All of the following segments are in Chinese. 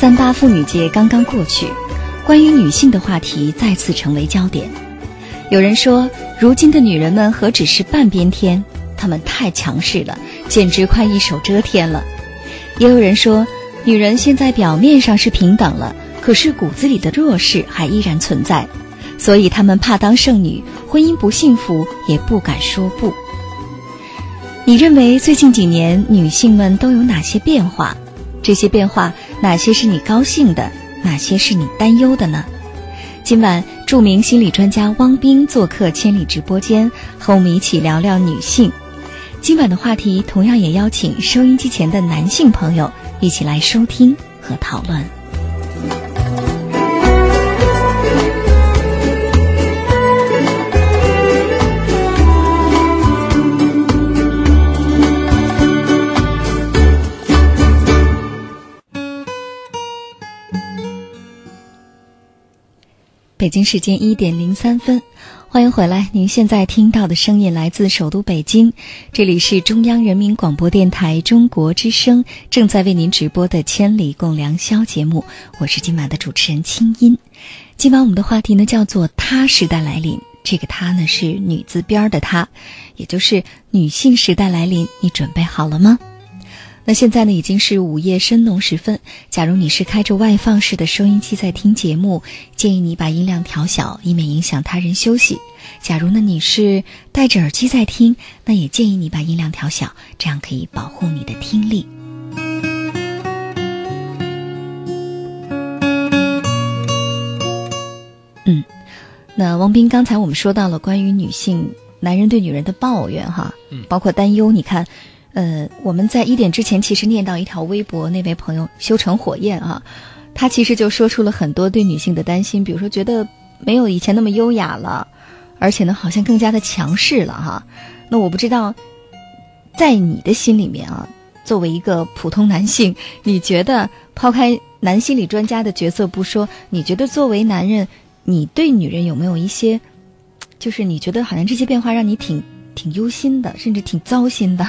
三八妇女节刚刚过去，关于女性的话题再次成为焦点。有人说，如今的女人们何止是半边天，她们太强势了，简直快一手遮天了。也有人说，女人现在表面上是平等了，可是骨子里的弱势还依然存在，所以她们怕当剩女，婚姻不幸福也不敢说不。你认为最近几年女性们都有哪些变化？这些变化？哪些是你高兴的，哪些是你担忧的呢？今晚，著名心理专家汪斌做客千里直播间，和我们一起聊聊女性。今晚的话题同样也邀请收音机前的男性朋友一起来收听和讨论。北京时间一点零三分，欢迎回来。您现在听到的声音来自首都北京，这里是中央人民广播电台中国之声正在为您直播的《千里共良宵》节目，我是今晚的主持人清音。今晚我们的话题呢叫做“她时代来临”，这个“她”呢是女字边的“她”，也就是女性时代来临，你准备好了吗？那现在呢，已经是午夜深浓时分。假如你是开着外放式的收音机在听节目，建议你把音量调小，以免影响他人休息。假如呢你是戴着耳机在听，那也建议你把音量调小，这样可以保护你的听力。嗯，那王斌，刚才我们说到了关于女性、男人对女人的抱怨，哈，包括担忧。你看。呃，我们在一点之前其实念到一条微博，那位朋友修成火焰啊，他其实就说出了很多对女性的担心，比如说觉得没有以前那么优雅了，而且呢好像更加的强势了哈。那我不知道，在你的心里面啊，作为一个普通男性，你觉得抛开男心理专家的角色不说，你觉得作为男人，你对女人有没有一些，就是你觉得好像这些变化让你挺挺忧心的，甚至挺糟心的？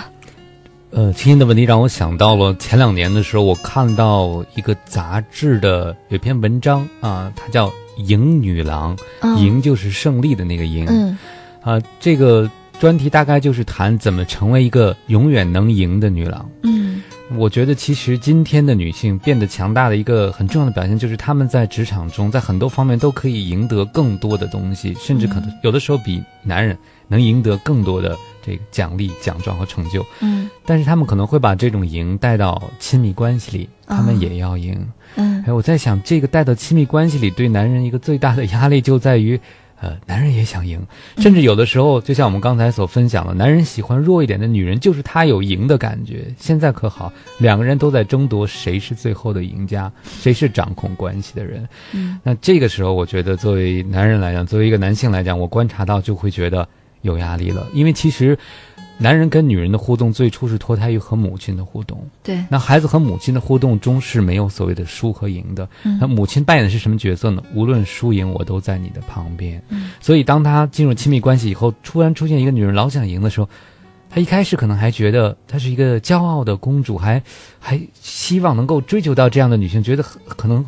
呃，今天的问题让我想到了前两年的时候，我看到一个杂志的有篇文章啊，它叫《赢女郎》，赢就是胜利的那个赢。嗯，啊，这个专题大概就是谈怎么成为一个永远能赢的女郎。嗯，我觉得其实今天的女性变得强大的一个很重要的表现，就是她们在职场中，在很多方面都可以赢得更多的东西，甚至可能有的时候比男人能赢得更多的。这个奖励、奖状和成就，嗯，但是他们可能会把这种赢带到亲密关系里，他们也要赢，嗯，哎，我在想，这个带到亲密关系里，对男人一个最大的压力就在于，呃，男人也想赢，甚至有的时候，就像我们刚才所分享的，男人喜欢弱一点的女人，就是他有赢的感觉。现在可好，两个人都在争夺谁是最后的赢家，谁是掌控关系的人。嗯，那这个时候，我觉得作为男人来讲，作为一个男性来讲，我观察到就会觉得。有压力了，因为其实，男人跟女人的互动最初是脱胎于和母亲的互动。对，那孩子和母亲的互动中是没有所谓的输和赢的。那母亲扮演的是什么角色呢？无论输赢，我都在你的旁边。所以，当他进入亲密关系以后，突然出现一个女人老想赢的时候，他一开始可能还觉得她是一个骄傲的公主，还还希望能够追求到这样的女性，觉得可能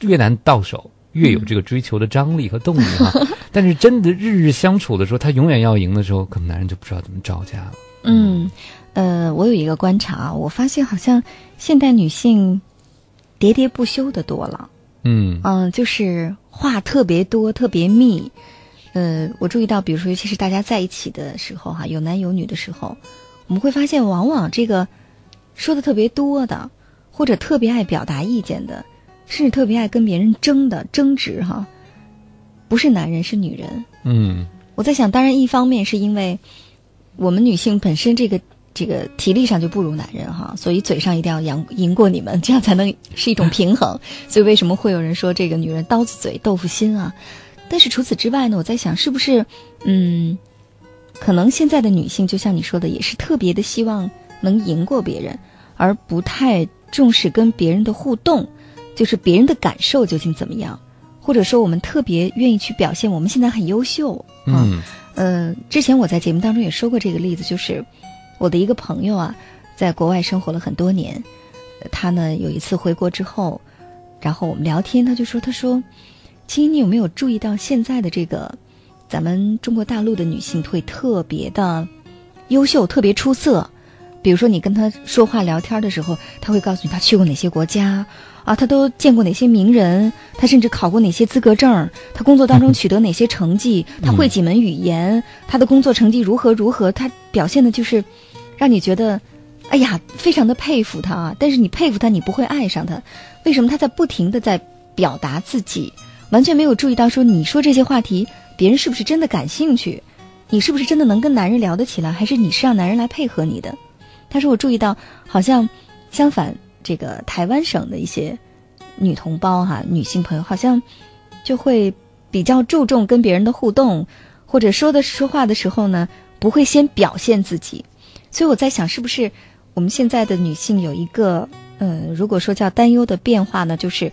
越难到手。越有这个追求的张力和动力哈，但是真的日日相处的时候，他永远要赢的时候，可能男人就不知道怎么招架了。嗯，呃，我有一个观察，我发现好像现代女性喋喋不休的多了。嗯嗯，就是话特别多，特别密。呃，我注意到，比如说，尤其是大家在一起的时候哈，有男有女的时候，我们会发现，往往这个说的特别多的，或者特别爱表达意见的，甚至特别爱跟别人争的争执哈，不是男人是女人。嗯，我在想，当然一方面是因为我们女性本身这个这个体力上就不如男人哈，所以嘴上一定要赢赢过你们，这样才能是一种平衡。所以为什么会有人说这个女人刀子嘴豆腐心啊？但是除此之外呢，我在想是不是嗯。可能现在的女性，就像你说的，也是特别的希望能赢过别人，而不太重视跟别人的互动，就是别人的感受究竟怎么样，或者说我们特别愿意去表现我们现在很优秀。嗯，呃，之前我在节目当中也说过这个例子，就是我的一个朋友啊，在国外生活了很多年，他呢有一次回国之后，然后我们聊天，他就说：“他说，青你有没有注意到现在的这个？”咱们中国大陆的女性会特别的优秀，特别出色。比如说，你跟他说话聊天的时候，他会告诉你他去过哪些国家，啊，他都见过哪些名人，他甚至考过哪些资格证，他工作当中取得哪些成绩，他会几门语言，他的工作成绩如何如何，他表现的就是让你觉得，哎呀，非常的佩服他啊。但是你佩服他，你不会爱上他，为什么？他在不停的在表达自己，完全没有注意到说你说这些话题。别人是不是真的感兴趣？你是不是真的能跟男人聊得起来？还是你是让男人来配合你的？他说：“我注意到，好像相反，这个台湾省的一些女同胞哈，女性朋友好像就会比较注重跟别人的互动，或者说的说话的时候呢，不会先表现自己。所以我在想，是不是我们现在的女性有一个，呃，如果说叫担忧的变化呢，就是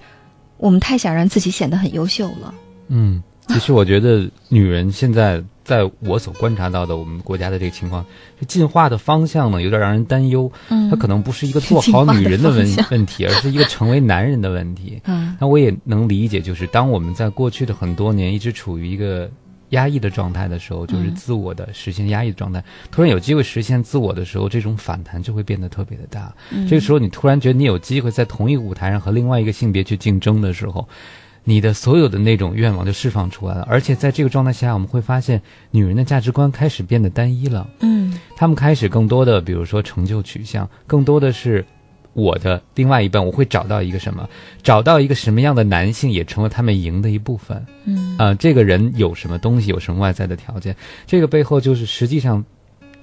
我们太想让自己显得很优秀了。”嗯。其实我觉得，女人现在在我所观察到的我们国家的这个情况，进化的方向呢，有点让人担忧。嗯，它可能不是一个做好女人的问问题，而是一个成为男人的问题。嗯，那我也能理解，就是当我们在过去的很多年一直处于一个压抑的状态的时候，就是自我的实现压抑的状态，突然有机会实现自我的时候，这种反弹就会变得特别的大。这个时候，你突然觉得你有机会在同一个舞台上和另外一个性别去竞争的时候。你的所有的那种愿望就释放出来了，而且在这个状态下，我们会发现女人的价值观开始变得单一了。嗯，她们开始更多的，比如说成就取向，更多的是我的另外一半，我会找到一个什么，找到一个什么样的男性，也成为他们赢的一部分。嗯，啊，这个人有什么东西，有什么外在的条件，这个背后就是实际上。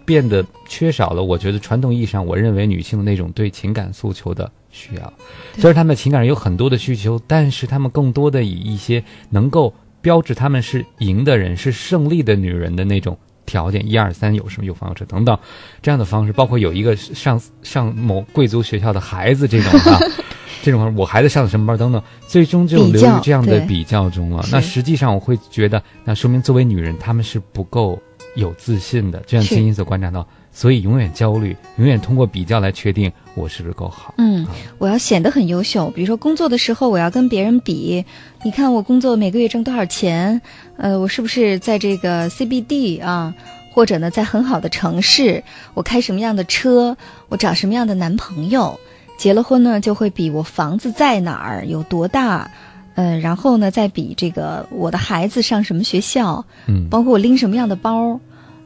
变得缺少了，我觉得传统意义上，我认为女性的那种对情感诉求的需要。虽然他们情感上有很多的需求，但是他们更多的以一些能够标志他们是赢的人、是胜利的女人的那种条件，一二三，有什么有房有车等等这样的方式，包括有一个上上某贵族学校的孩子这种啊，这种我孩子上的什么班等等，最终就流于这样的比较中了。那实际上我会觉得，那说明作为女人，她们是不够。有自信的，就像青音所观察到，所以永远焦虑，永远通过比较来确定我是不是够好。嗯，我要显得很优秀，比如说工作的时候，我要跟别人比，你看我工作每个月挣多少钱？呃，我是不是在这个 CBD 啊？或者呢，在很好的城市？我开什么样的车？我找什么样的男朋友？结了婚呢，就会比我房子在哪儿，有多大？嗯，然后呢，再比这个我的孩子上什么学校，嗯，包括我拎什么样的包，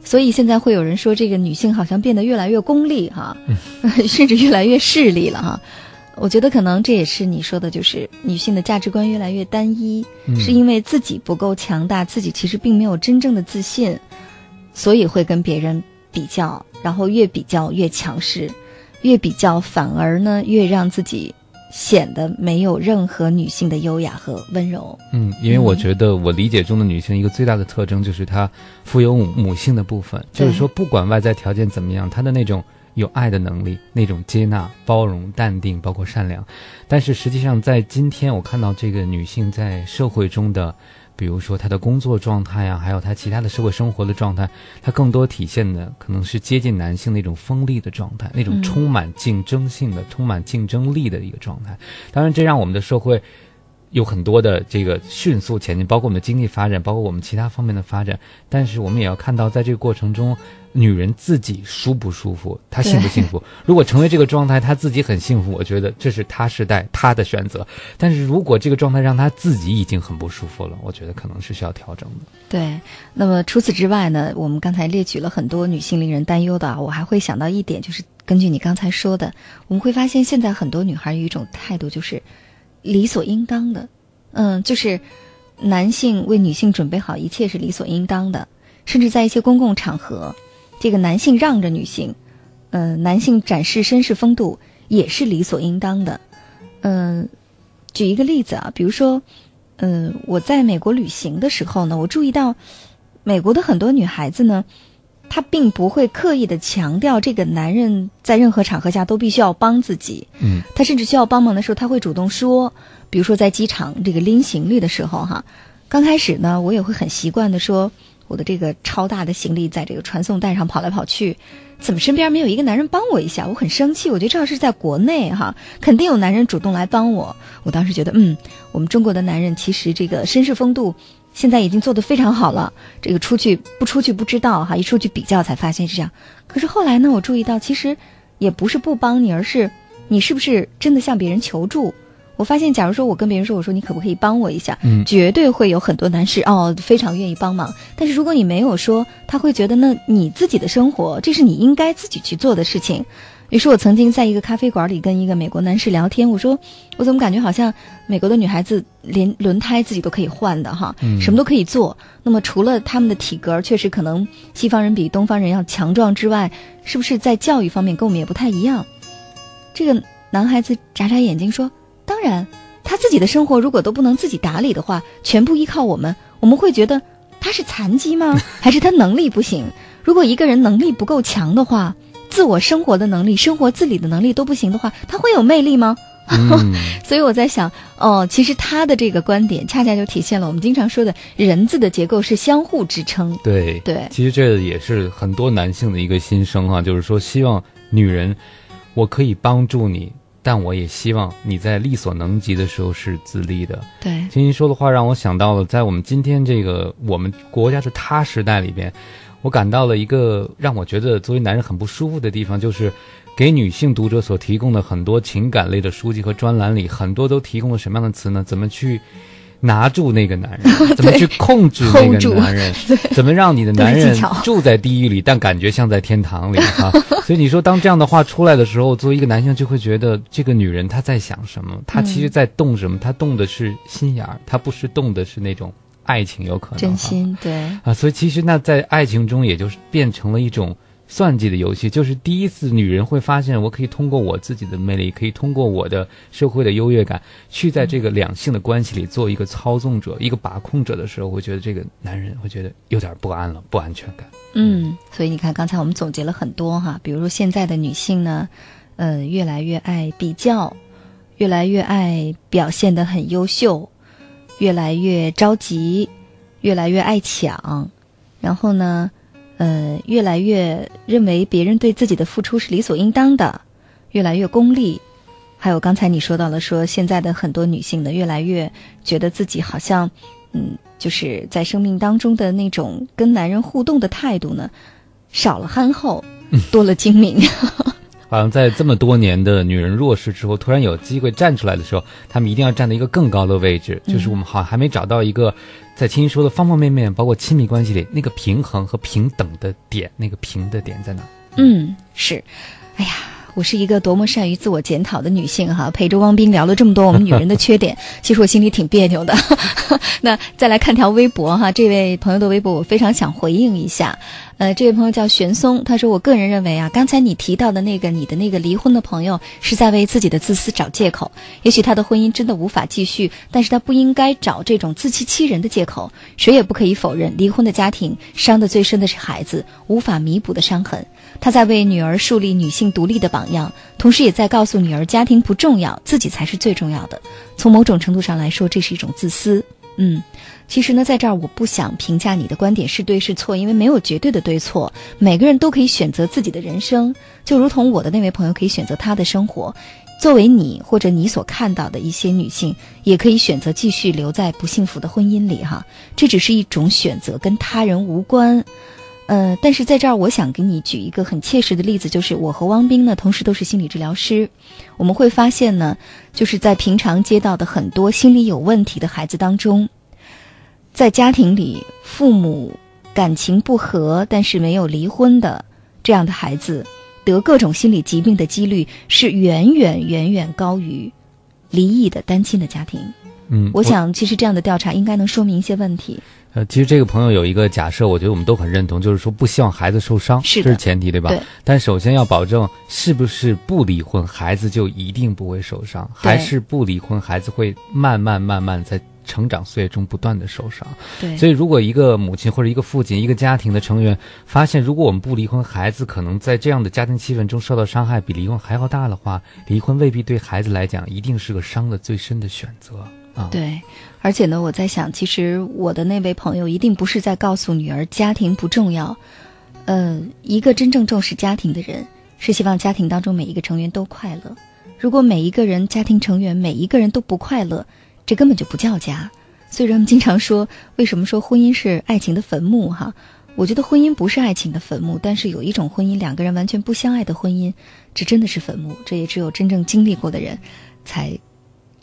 所以现在会有人说，这个女性好像变得越来越功利哈，甚至越来越势利了哈。我觉得可能这也是你说的，就是女性的价值观越来越单一，是因为自己不够强大，自己其实并没有真正的自信，所以会跟别人比较，然后越比较越强势，越比较反而呢越让自己。显得没有任何女性的优雅和温柔。嗯，因为我觉得我理解中的女性一个最大的特征就是她富有母母性的部分，就是说不管外在条件怎么样，她的那种有爱的能力、那种接纳、包容、淡定，包括善良。但是实际上，在今天我看到这个女性在社会中的。比如说他的工作状态呀，还有他其他的社会生活的状态，他更多体现的可能是接近男性那种锋利的状态，那种充满竞争性的、充满竞争力的一个状态。当然，这让我们的社会有很多的这个迅速前进，包括我们的经济发展，包括我们其他方面的发展。但是我们也要看到，在这个过程中，女人自己舒不舒服，她幸不幸福？如果成为这个状态，她自己很幸福，我觉得这是她时代她的选择。但是如果这个状态让她自己已经很不舒服了，我觉得可能是需要调整的。对。那么除此之外呢？我们刚才列举了很多女性令人担忧的，我还会想到一点，就是根据你刚才说的，我们会发现现在很多女孩有一种态度，就是。理所应当的，嗯，就是男性为女性准备好一切是理所应当的，甚至在一些公共场合，这个男性让着女性，嗯，男性展示绅士风度也是理所应当的，嗯，举一个例子啊，比如说，嗯，我在美国旅行的时候呢，我注意到美国的很多女孩子呢。他并不会刻意的强调这个男人在任何场合下都必须要帮自己。嗯，他甚至需要帮忙的时候，他会主动说。比如说在机场这个拎行李的时候，哈，刚开始呢，我也会很习惯的说，我的这个超大的行李在这个传送带上跑来跑去，怎么身边没有一个男人帮我一下？我很生气。我觉得这要是在国内哈，肯定有男人主动来帮我。我当时觉得，嗯，我们中国的男人其实这个绅士风度。现在已经做得非常好了，这个出去不出去不知道哈，一出去比较才发现是这样。可是后来呢，我注意到其实也不是不帮你，而是你是不是真的向别人求助？我发现，假如说我跟别人说，我说你可不可以帮我一下，嗯，绝对会有很多男士哦非常愿意帮忙。但是如果你没有说，他会觉得那你自己的生活，这是你应该自己去做的事情。于是我曾经在一个咖啡馆里跟一个美国男士聊天，我说我怎么感觉好像美国的女孩子连轮胎自己都可以换的哈，什么都可以做。那么除了他们的体格确实可能西方人比东方人要强壮之外，是不是在教育方面跟我们也不太一样？这个男孩子眨眨眼睛说：“当然，他自己的生活如果都不能自己打理的话，全部依靠我们，我们会觉得他是残疾吗？还是他能力不行？如果一个人能力不够强的话。”自我生活的能力、生活自理的能力都不行的话，他会有魅力吗？所以我在想，哦，其实他的这个观点恰恰就体现了我们经常说的人字的结构是相互支撑。对对，其实这也是很多男性的一个心声哈，就是说希望女人，我可以帮助你，但我也希望你在力所能及的时候是自立的。对，听您说的话让我想到了，在我们今天这个我们国家的他时代里边。我感到了一个让我觉得作为男人很不舒服的地方，就是给女性读者所提供的很多情感类的书籍和专栏里，很多都提供了什么样的词呢？怎么去拿住那个男人？怎么去控制那个男人？怎么让你的男人住在地狱里，但感觉像在天堂里？哈，所以你说，当这样的话出来的时候，作为一个男性就会觉得这个女人她在想什么？她其实在动什么？她动的是心眼儿，她不是动的是那种。爱情有可能真心对啊，所以其实那在爱情中，也就是变成了一种算计的游戏。就是第一次，女人会发现，我可以通过我自己的魅力，可以通过我的社会的优越感，去在这个两性的关系里做一个操纵者、一个把控者的时候，会觉得这个男人会觉得有点不安了，不安全感。嗯，所以你看，刚才我们总结了很多哈，比如说现在的女性呢，呃，越来越爱比较，越来越爱表现的很优秀。越来越着急，越来越爱抢，然后呢，呃，越来越认为别人对自己的付出是理所应当的，越来越功利。还有刚才你说到了，说现在的很多女性呢，越来越觉得自己好像，嗯，就是在生命当中的那种跟男人互动的态度呢，少了憨厚，多了精明。好像在这么多年的女人弱势之后，突然有机会站出来的时候，她们一定要站在一个更高的位置。就是我们好像还没找到一个，在青青说的方方面面，包括亲密关系里那个平衡和平等的点，那个平的点在哪？嗯，是。哎呀。我是一个多么善于自我检讨的女性哈，陪着汪斌聊了这么多我们女人的缺点，其实我心里挺别扭的。那再来看条微博哈，这位朋友的微博我非常想回应一下。呃，这位朋友叫玄松，他说：“我个人认为啊，刚才你提到的那个你的那个离婚的朋友是在为自己的自私找借口。也许他的婚姻真的无法继续，但是他不应该找这种自欺欺人的借口。谁也不可以否认，离婚的家庭伤得最深的是孩子，无法弥补的伤痕。他在为女儿树立女性独立的榜样，同时也在告诉女儿家庭不重要，自己才是最重要的。从某种程度上来说，这是一种自私。嗯。”其实呢，在这儿我不想评价你的观点是对是错，因为没有绝对的对错，每个人都可以选择自己的人生，就如同我的那位朋友可以选择他的生活，作为你或者你所看到的一些女性，也可以选择继续留在不幸福的婚姻里哈，这只是一种选择，跟他人无关。呃，但是在这儿，我想给你举一个很切实的例子，就是我和汪斌呢，同时都是心理治疗师，我们会发现呢，就是在平常接到的很多心理有问题的孩子当中，在家庭里父母感情不和，但是没有离婚的这样的孩子。得各种心理疾病的几率是远远远远高于离异的单亲的家庭。嗯，我想其实这样的调查应该能说明一些问题。呃，其实这个朋友有一个假设，我觉得我们都很认同，就是说不希望孩子受伤，是这是前提，对吧？对。但首先要保证是不是不离婚，孩子就一定不会受伤，还是不离婚，孩子会慢慢慢慢在。成长岁月中不断的受伤，对，所以如果一个母亲或者一个父亲，一个家庭的成员发现，如果我们不离婚，孩子可能在这样的家庭气氛中受到伤害比离婚还要大的话，离婚未必对孩子来讲一定是个伤的最深的选择对，而且呢，我在想，其实我的那位朋友一定不是在告诉女儿家庭不重要，呃，一个真正重视家庭的人是希望家庭当中每一个成员都快乐。如果每一个人家庭成员每一个人都不快乐，这根本就不叫家，所以人们经常说，为什么说婚姻是爱情的坟墓？哈，我觉得婚姻不是爱情的坟墓，但是有一种婚姻，两个人完全不相爱的婚姻，这真的是坟墓。这也只有真正经历过的人，才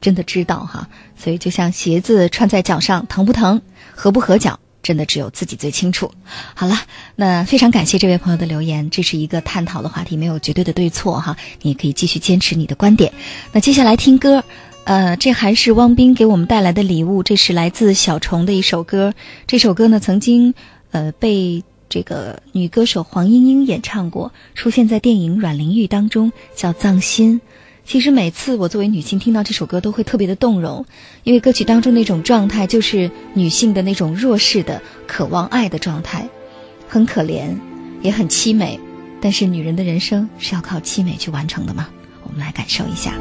真的知道哈。所以就像鞋子穿在脚上，疼不疼，合不合脚，真的只有自己最清楚。好了，那非常感谢这位朋友的留言，这是一个探讨的话题，没有绝对的对错哈，你也可以继续坚持你的观点。那接下来听歌。呃，这还是汪斌给我们带来的礼物。这是来自小虫的一首歌。这首歌呢，曾经呃被这个女歌手黄莺莺演唱过，出现在电影《阮玲玉》当中，叫《葬心》。其实每次我作为女性听到这首歌，都会特别的动容，因为歌曲当中那种状态，就是女性的那种弱势的、渴望爱的状态，很可怜，也很凄美。但是女人的人生是要靠凄美去完成的吗？我们来感受一下。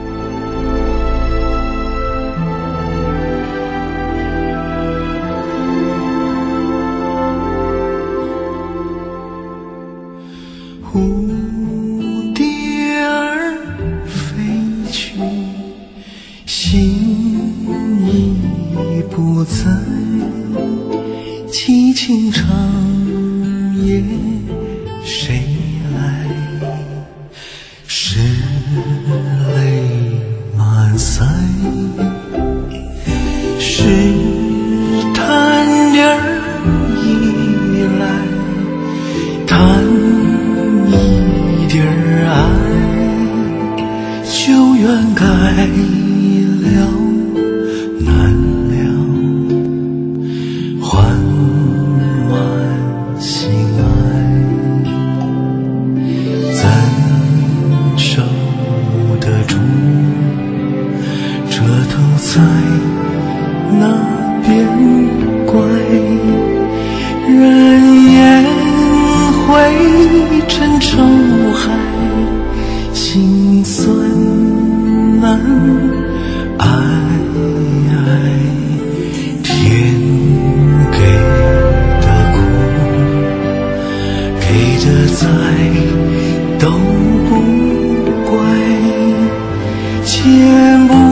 在，凄清长夜谁来？是泪满腮，是叹点儿依来，叹。点儿爱，就愿改再都不怪，见不。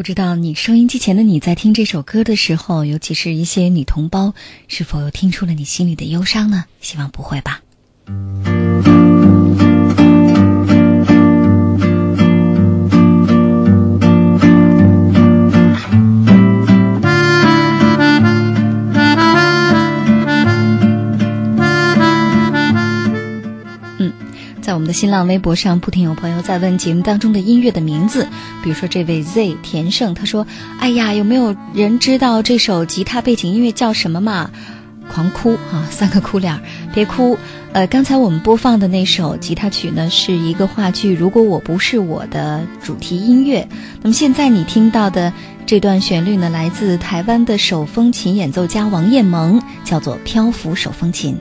不知道你收音机前的你在听这首歌的时候，尤其是一些女同胞，是否又听出了你心里的忧伤呢？希望不会吧。我们的新浪微博上，不停有朋友在问节目当中的音乐的名字，比如说这位 Z 田胜，他说：“哎呀，有没有人知道这首吉他背景音乐叫什么嘛？”狂哭啊，三个哭脸儿，别哭。呃，刚才我们播放的那首吉他曲呢，是一个话剧《如果我不是我》的主题音乐。那么现在你听到的这段旋律呢，来自台湾的手风琴演奏家王彦萌，叫做《漂浮手风琴》。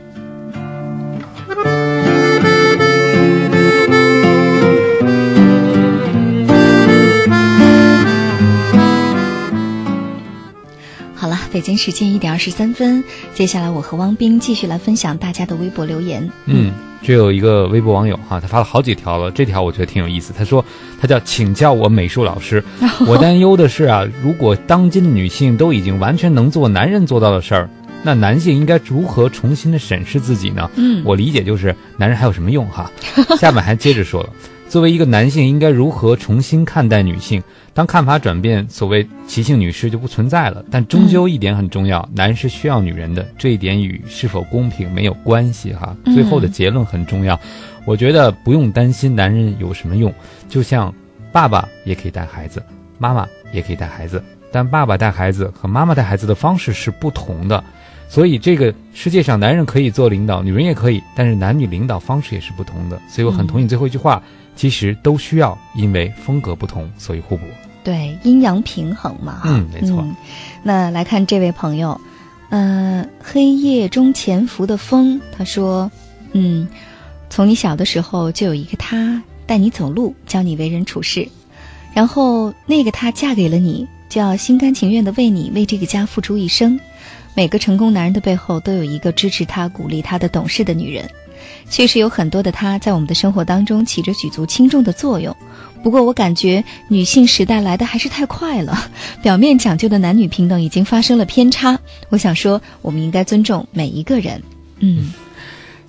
北京时间一点二十三分，接下来我和汪斌继续来分享大家的微博留言。嗯，这有一个微博网友哈，他发了好几条了，这条我觉得挺有意思。他说，他叫请教我美术老师，我担忧的是啊，如果当今的女性都已经完全能做男人做到的事儿，那男性应该如何重新的审视自己呢？嗯我理解就是男人还有什么用哈？下面还接着说了，作为一个男性，应该如何重新看待女性？当看法转变，所谓奇性女士就不存在了。但终究一点很重要，男人是需要女人的，这一点与是否公平没有关系哈。嗯最后的结论很重要，我觉得不用担心男人有什么用，就像爸爸也可以带孩子，妈妈也可以带孩子，但爸爸带孩子和妈妈带孩子的方式是不同的。所以这个世界上，男人可以做领导，女人也可以，但是男女领导方式也是不同的。所以我很同意最后一句话，其实都需要，因为风格不同，所以互补。对，阴阳平衡嘛。嗯没错嗯那来看这位朋友，呃，黑夜中潜伏的风，他说，嗯，从你小的时候就有一个他带你走路，教你为人处事，然后那个他嫁给了你，就要心甘情愿的为你为这个家付出一生。每个成功男人的背后都有一个支持他、鼓励他的懂事的女人。确实有很多的他在我们的生活当中起着举足轻重的作用。不过我感觉女性时代来的还是太快了，表面讲究的男女平等已经发生了偏差。我想说，我们应该尊重每一个人。嗯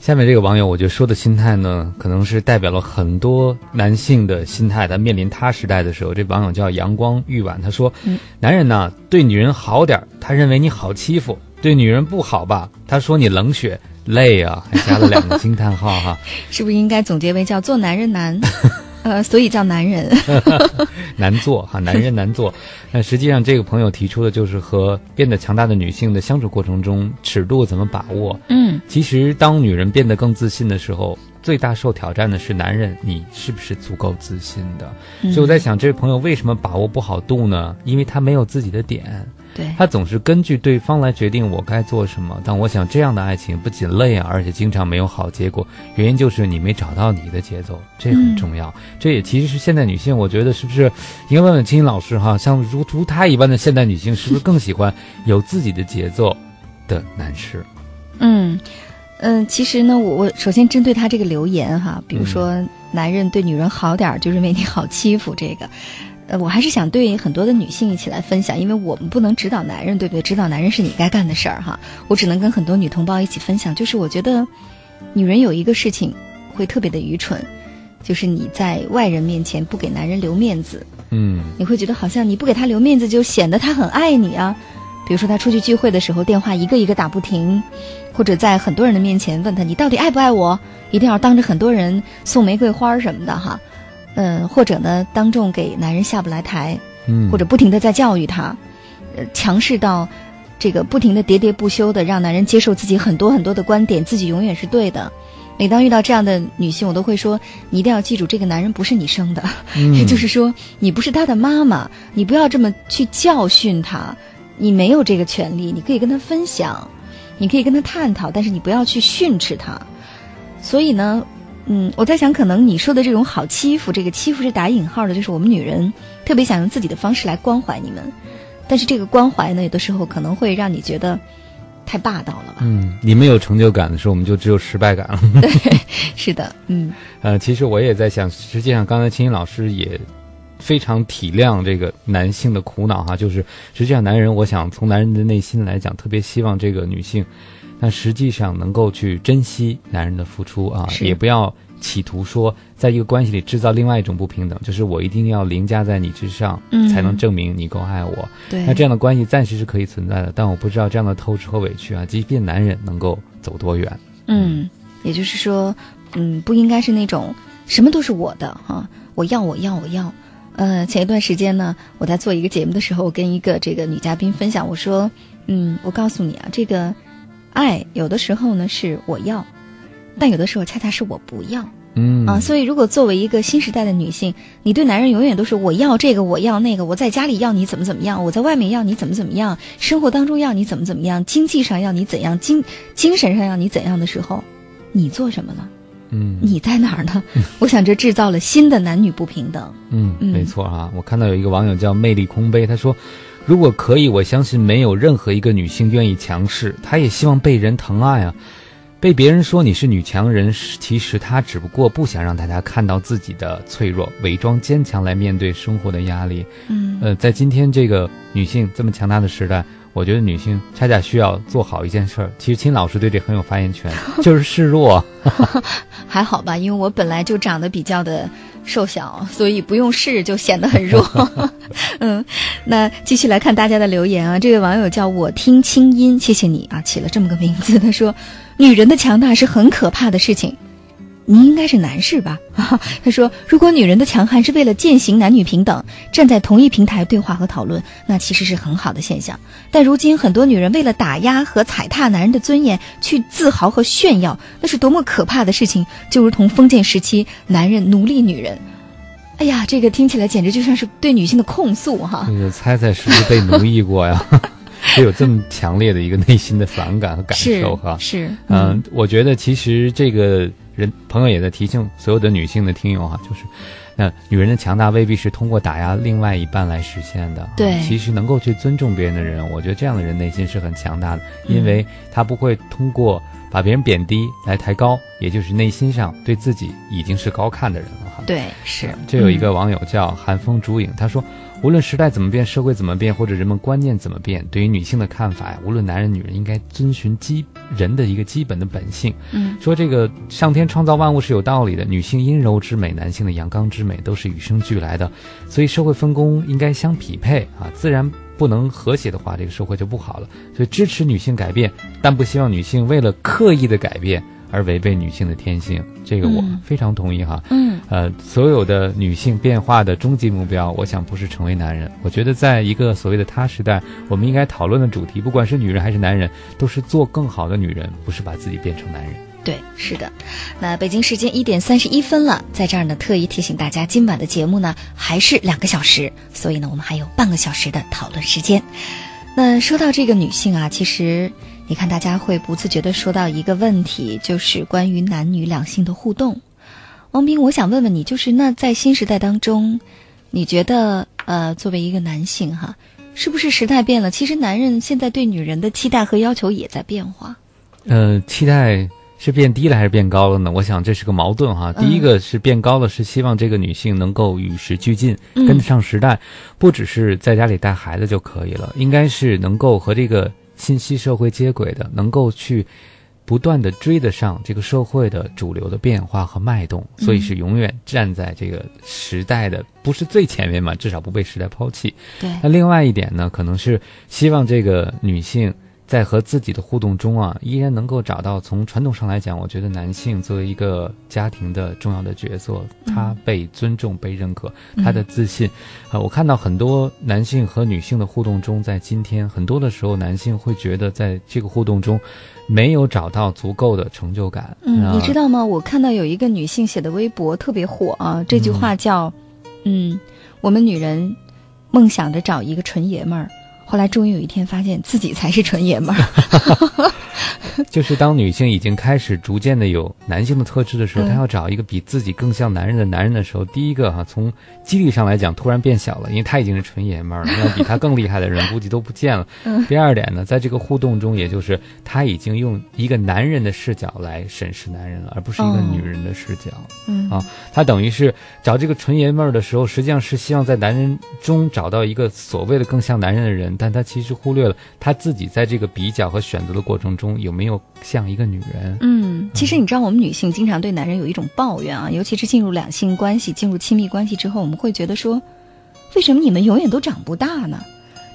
下面这个网友，我觉得说的心态呢，可能是代表了很多男性的心态。他面临他时代的时候，这网友叫阳光玉婉，他说：“嗯男人呢，对女人好点儿，他认为你好欺负；对女人不好吧，他说你冷血累啊，还加了两个惊叹号哈。是不是应该总结为叫做男人难？呃，所以叫男人。难做哈，男人难做。那实际上，这个朋友提出的就是和变得强大的女性的相处过程中，尺度怎么把握。嗯其实，当女人变得更自信的时候，最大受挑战的是男人，你是不是足够自信的？嗯所以我在想，这位朋友为什么把握不好度呢？因为他没有自己的点。对，他总是根据对方来决定我该做什么。但我想，这样的爱情不仅累啊，而且经常没有好结果。原因就是你没找到你的节奏，这很重要。这也其实是现代女性，我觉得是不是应该问问金老师哈？像如如她一般的现代女性，是不是更喜欢有自己的节奏的男士？嗯嗯，其实呢，我我首先针对他这个留言哈，比如说男人对女人好点儿，就认为你好欺负这个。呃，我还是想对很多的女性一起来分享，因为我们不能指导男人，对不对？指导男人是你该干的事儿哈。我只能跟很多女同胞一起分享，就是我觉得，女人有一个事情会特别的愚蠢，就是你在外人面前不给男人留面子。嗯，你会觉得好像你不给他留面子，就显得他很爱你啊。比如说他出去聚会的时候，电话一个一个打不停，或者在很多人的面前问他你到底爱不爱我，一定要当着很多人送玫瑰花什么的哈。嗯，或者呢，当众给男人下不来台，嗯，或者不停的在教育他，呃，强势到这个不停的喋喋不休的让男人接受自己很多很多的观点，自己永远是对的。每当遇到这样的女性，我都会说，你一定要记住，这个男人不是你生的，也 就是说，你不是他的妈妈，你不要这么去教训他，你没有这个权利，你可以跟他分享，你可以跟他探讨，但是你不要去训斥他。所以呢。嗯，我在想，可能你说的这种好欺负，这个欺负是打引号的，就是我们女人特别想用自己的方式来关怀你们，但是这个关怀呢，有的时候可能会让你觉得太霸道了吧？嗯，你们有成就感的时候，我们就只有失败感了。对，是的，嗯。呃，其实我也在想，实际上刚才青青老师也非常体谅这个男性的苦恼哈，就是实际上男人，我想从男人的内心来讲，特别希望这个女性。但实际上能够去珍惜男人的付出啊，也不要企图说在一个关系里制造另外一种不平等，就是我一定要凌驾在你之上，才能证明你够爱我。对，那这样的关系暂时是可以存在的，但我不知道这样的透支和委屈啊，即便男人能够走多远。嗯，也就是说，嗯，不应该是那种什么都是我的哈，我要我要我要。呃，前一段时间呢，我在做一个节目的时候，我跟一个这个女嘉宾分享，我说，嗯，我告诉你啊，这个。爱有的时候呢是我要，但有的时候恰恰是我不要。嗯啊，所以如果作为一个新时代的女性，你对男人永远都是我要这个，我要那个，我在家里要你怎么怎么样，我在外面要你怎么怎么样，生活当中要你怎么怎么样，经济上要你怎样，精精神上要你怎样的时候，你做什么了？嗯，你在哪儿呢？我想这制造了新的男女不平等。嗯，没错啊，我看到有一个网友叫魅力空杯，他说。如果可以，我相信没有任何一个女性愿意强势，她也希望被人疼爱啊。被别人说你是女强人，其实她只不过不想让大家看到自己的脆弱，伪装坚强来面对生活的压力。嗯，呃，在今天这个女性这么强大的时代，我觉得女性恰恰需要做好一件事儿。其实秦老师对这很有发言权，就是示弱。还好吧，因为我本来就长得比较的。瘦小，所以不用试就显得很弱。嗯，那继续来看大家的留言啊。这位网友叫我听清音，谢谢你啊，起了这么个名字。他说，女人的强大是很可怕的事情。您应该是男士吧？他说，如果女人的强悍是为了践行男女平等，站在同一平台对话和讨论，那其实是很好的现象。但如今很多女人为了打压和踩踏男人的尊严，去自豪和炫耀，那是多么可怕的事情！就如同封建时期男人奴隶女人。哎呀，这个听起来简直就像是对女性的控诉哈！你猜猜是不是被奴役过呀？就有这么强烈的一个内心的反感和感受哈？是，嗯，我觉得其实这个。人朋友也在提醒所有的女性的听友哈，就是，那女人的强大未必是通过打压另外一半来实现的。对，其实能够去尊重别人的人，我觉得这样的人内心是很强大的，因为他不会通过把别人贬低来抬高，也就是内心上对自己已经是高看的人了哈。对，是。这有一个网友叫寒风烛影，他说。无论时代怎么变，社会怎么变，或者人们观念怎么变，对于女性的看法呀，无论男人女人，应该遵循基人的一个基本的本性。嗯，说这个上天创造万物是有道理的，女性阴柔之美，男性的阳刚之美，都是与生俱来的，所以社会分工应该相匹配啊，自然不能和谐的话，这个社会就不好了。所以支持女性改变，但不希望女性为了刻意的改变。而违背女性的天性，这个我非常同意哈。嗯，呃，所有的女性变化的终极目标，我想不是成为男人。我觉得，在一个所谓的他时代，我们应该讨论的主题，不管是女人还是男人，都是做更好的女人，不是把自己变成男人。对，是的。那北京时间一点三十一分了，在这儿呢，特意提醒大家，今晚的节目呢还是两个小时，所以呢，我们还有半个小时的讨论时间。那说到这个女性啊，其实你看大家会不自觉的说到一个问题，就是关于男女两性的互动。汪斌，我想问问你，就是那在新时代当中，你觉得呃，作为一个男性哈，是不是时代变了？其实男人现在对女人的期待和要求也在变化。呃，期待是变低了还是变高了呢？我想这是个矛盾哈。第一个是变高了，是希望这个女性能够与时俱进，跟得上时代，不只是在家里带孩子就可以了，应该是能够和这个信息社会接轨的，能够去。不断的追得上这个社会的主流的变化和脉动，所以是永远站在这个时代的不是最前面嘛，至少不被时代抛弃。对。那另外一点呢，可能是希望这个女性在和自己的互动中啊，依然能够找到从传统上来讲，我觉得男性作为一个家庭的重要的角色，他被尊重、被认可，他的自信。啊，我看到很多男性和女性的互动中，在今天很多的时候，男性会觉得在这个互动中。没有找到足够的成就感。嗯，你知道吗？我看到有一个女性写的微博特别火啊，这句话叫：“嗯，我们女人梦想着找一个纯爷们儿。”后来终于有一天发现自己才是纯爷们儿，就是当女性已经开始逐渐的有男性的特质的时候，她要找一个比自己更像男人的男人的时候，第一个哈从几率上来讲突然变小了，因为他已经是纯爷们儿了，那比他更厉害的人估计都不见了。第二点呢，在这个互动中，也就是他已经用一个男人的视角来审视男人了，而不是一个女人的视角。嗯啊，他等于是找这个纯爷们儿的时候，实际上是希望在男人中找到一个所谓的更像男人的人。但他其实忽略了他自己在这个比较和选择的过程中有没有像一个女人。嗯，其实你知道，我们女性经常对男人有一种抱怨啊，尤其是进入两性关系、进入亲密关系之后，我们会觉得说，为什么你们永远都长不大呢？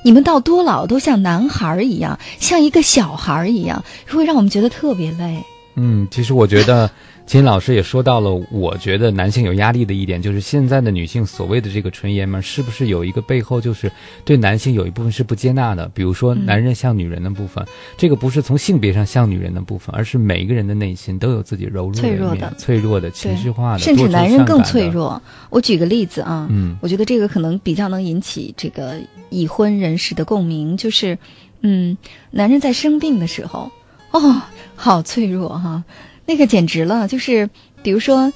你们到多老都像男孩一样，像一个小孩一样，会让我们觉得特别累。嗯，其实我觉得。金老师也说到了，我觉得男性有压力的一点，就是现在的女性所谓的这个纯爷们，是不是有一个背后就是对男性有一部分是不接纳的？比如说男人像女人的部分，这个不是从性别上像女人的部分，而是每一个人的内心都有自己柔弱的、脆弱的、脆弱的、情绪化的，甚至男人更脆弱。我举个例子啊，嗯，我觉得这个可能比较能引起这个已婚人士的共鸣，就是，嗯，男人在生病的时候，哦，好脆弱哈。那个简直了，就是比如说，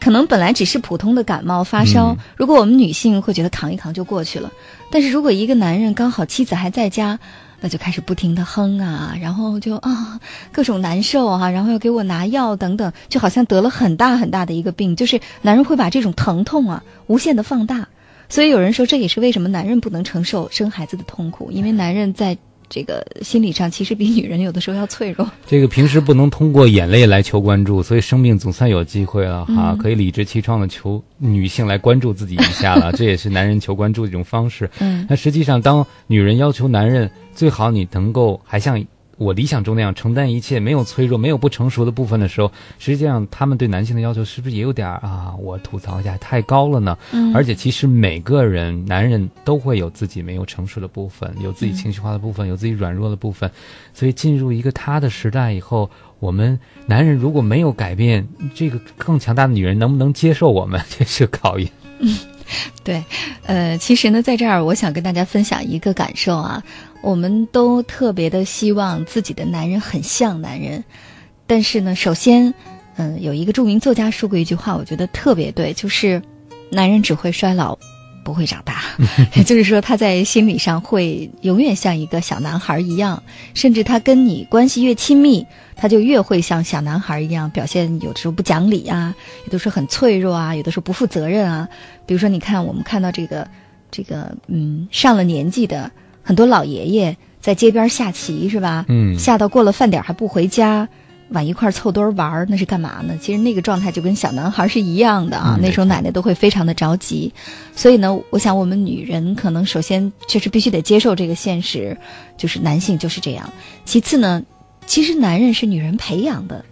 可能本来只是普通的感冒发烧，如果我们女性会觉得扛一扛就过去了，但是如果一个男人刚好妻子还在家，那就开始不停的哼啊，然后就啊各种难受啊，然后又给我拿药等等，就好像得了很大很大的一个病，就是男人会把这种疼痛啊无限的放大，所以有人说这也是为什么男人不能承受生孩子的痛苦，因为男人在。这个心理上其实比女人有的时候要脆弱。这个平时不能通过眼泪来求关注，所以生病总算有机会了哈，可以理直气壮的求女性来关注自己一下了。这也是男人求关注的一种方式。嗯，那实际上，当女人要求男人，最好你能够还像。我理想中那样承担一切，没有脆弱，没有不成熟的部分的时候，实际上他们对男性的要求是不是也有点啊？我吐槽一下，太高了呢？嗯。而且其实每个人，男人都会有自己没有成熟的部分，有自己情绪化的部分，有自己软弱的部分。所以进入一个他的时代以后，我们男人如果没有改变，这个更强大的女人能不能接受我们？这是考验。嗯，对，呃，其实呢，在这儿我想跟大家分享一个感受啊。我们都特别的希望自己的男人很像男人，但是呢，首先，嗯，有一个著名作家说过一句话，我觉得特别对，就是男人只会衰老，不会长大。也 就是说，他在心理上会永远像一个小男孩一样，甚至他跟你关系越亲密，他就越会像小男孩一样表现，有的时候不讲理啊，有的时候很脆弱啊，有的时候不负责任啊。比如说，你看我们看到这个，这个，嗯，上了年纪的。很多老爷爷在街边下棋是吧？嗯，下到过了饭点还不回家，往一块凑堆玩那是干嘛呢？其实那个状态就跟小男孩是一样的啊。那时候奶奶都会非常的着急，所以呢，我想我们女人可能首先确实必须得接受这个现实，就是男性就是这样。其次呢，其实男人是女人培养的，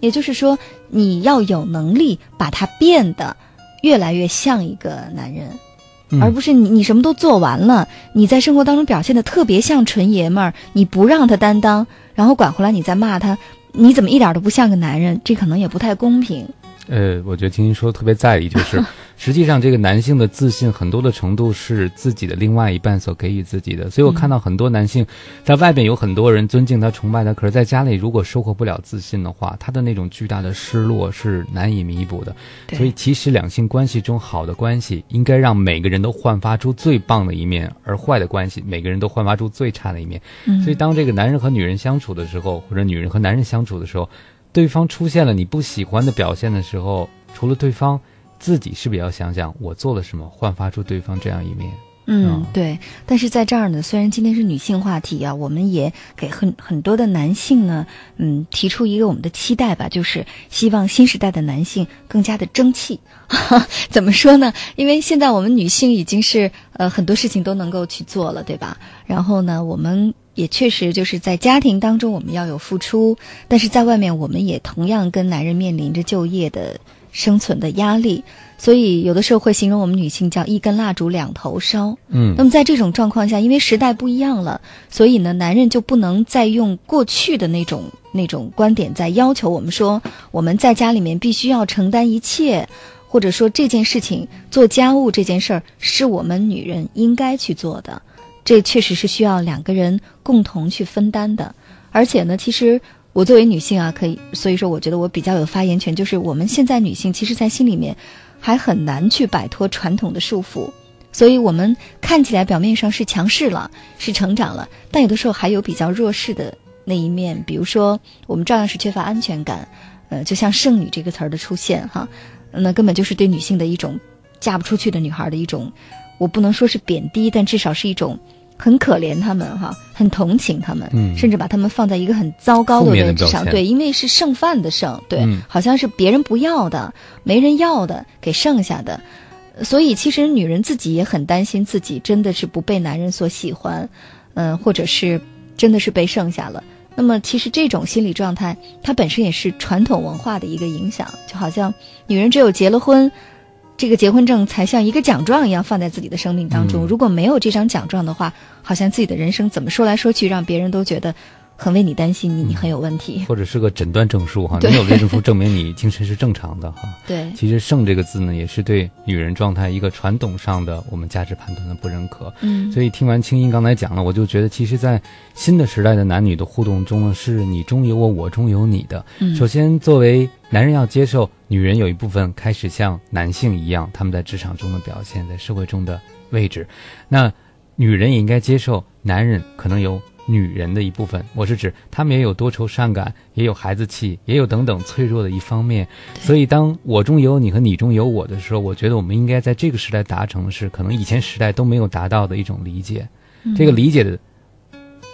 也就是说你要有能力把他变得越来越像一个男人。而不是你，你什么都做完了，你在生活当中表现的特别像纯爷们儿，你不让他担当，然后管回来你再骂他，你怎么一点都不像个男人？这可能也不太公平。呃，我觉得听您说的特别在理，就是 实际上这个男性的自信很多的程度是自己的另外一半所给予自己的，所以我看到很多男性在外边有很多人尊敬他、崇拜他，可是在家里如果收获不了自信的话，他的那种巨大的失落是难以弥补的。所以其实两性关系中好的关系应该让每个人都焕发出最棒的一面，而坏的关系每个人都焕发出最差的一面。所以当这个男人和女人相处的时候，或者女人和男人相处的时候。对方出现了你不喜欢的表现的时候，除了对方，自己是不是也要想想我做了什么，焕发出对方这样一面？嗯，对。但是在这儿呢，虽然今天是女性话题啊，我们也给很很多的男性呢，嗯，提出一个我们的期待吧，就是希望新时代的男性更加的争气。怎么说呢？因为现在我们女性已经是呃很多事情都能够去做了，对吧？然后呢，我们。也确实就是在家庭当中我们要有付出，但是在外面我们也同样跟男人面临着就业的生存的压力，所以有的时候会形容我们女性叫一根蜡烛两头烧。嗯，那么在这种状况下，因为时代不一样了，所以呢，男人就不能再用过去的那种那种观点在要求我们说我们在家里面必须要承担一切，或者说这件事情做家务这件事儿是我们女人应该去做的。这确实是需要两个人共同去分担的，而且呢，其实我作为女性啊，可以，所以说我觉得我比较有发言权。就是我们现在女性，其实，在心里面还很难去摆脱传统的束缚，所以我们看起来表面上是强势了，是成长了，但有的时候还有比较弱势的那一面。比如说，我们照样是缺乏安全感，呃，就像“剩女”这个词儿的出现，哈，那根本就是对女性的一种嫁不出去的女孩的一种，我不能说是贬低，但至少是一种。很可怜他们哈，很同情他们，甚至把他们放在一个很糟糕的位置上。对，因为是剩饭的剩，对，好像是别人不要的、没人要的给剩下的。所以其实女人自己也很担心自己真的是不被男人所喜欢，嗯，或者是真的是被剩下了。那么其实这种心理状态，它本身也是传统文化的一个影响，就好像女人只有结了婚。这个结婚证才像一个奖状一样放在自己的生命当中。如果没有这张奖状的话，好像自己的人生怎么说来说去，让别人都觉得。很为你担心，你你很有问题，或者是个诊断证书哈，你有这证书证明你精神是正常的哈。对，其实“圣”这个字呢，也是对女人状态一个传统上的我们价值判断的不认可。嗯，所以听完青音刚才讲了，我就觉得，其实，在新的时代的男女的互动中呢，是你中有我，我中有你的。嗯，首先，作为男人要接受女人有一部分开始像男性一样，他们在职场中的表现，在社会中的位置，那女人也应该接受男人可能有。女人的一部分，我是指他们也有多愁善感，也有孩子气，也有等等脆弱的一方面。所以，当我中有你和你中有我的时候，我觉得我们应该在这个时代达成的是可能以前时代都没有达到的一种理解。这个理解的，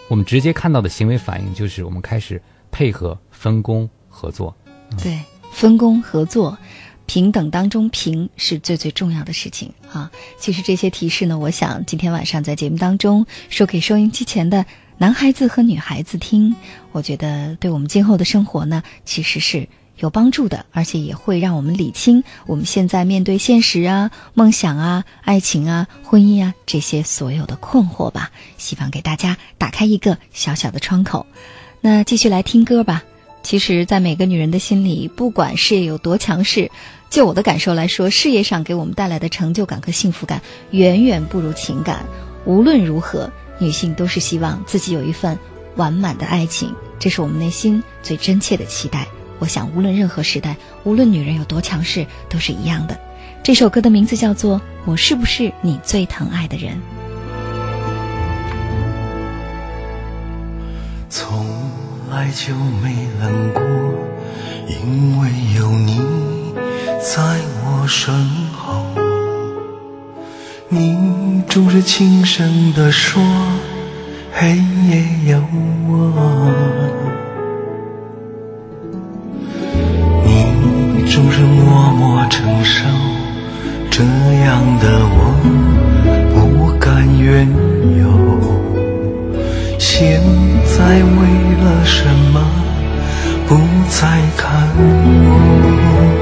我们直接看到的行为反应就是我们开始配合、分工、合作。对，分工合作。平等当中，平是最最重要的事情啊！其实这些提示呢，我想今天晚上在节目当中说给收音机前的男孩子和女孩子听，我觉得对我们今后的生活呢，其实是有帮助的，而且也会让我们理清我们现在面对现实啊、梦想啊、爱情啊、婚姻啊这些所有的困惑吧。希望给大家打开一个小小的窗口。那继续来听歌吧。其实，在每个女人的心里，不管事业有多强势，就我的感受来说，事业上给我们带来的成就感和幸福感，远远不如情感。无论如何，女性都是希望自己有一份完满的爱情，这是我们内心最真切的期待。我想，无论任何时代，无论女人有多强势，都是一样的。这首歌的名字叫做《我是不是你最疼爱的人》。从。来就没冷过，因为有你在我身后。你总是轻声地说，黑夜有我。你总是默默承受，这样的我不敢怨尤。现在为。了什么不再看我？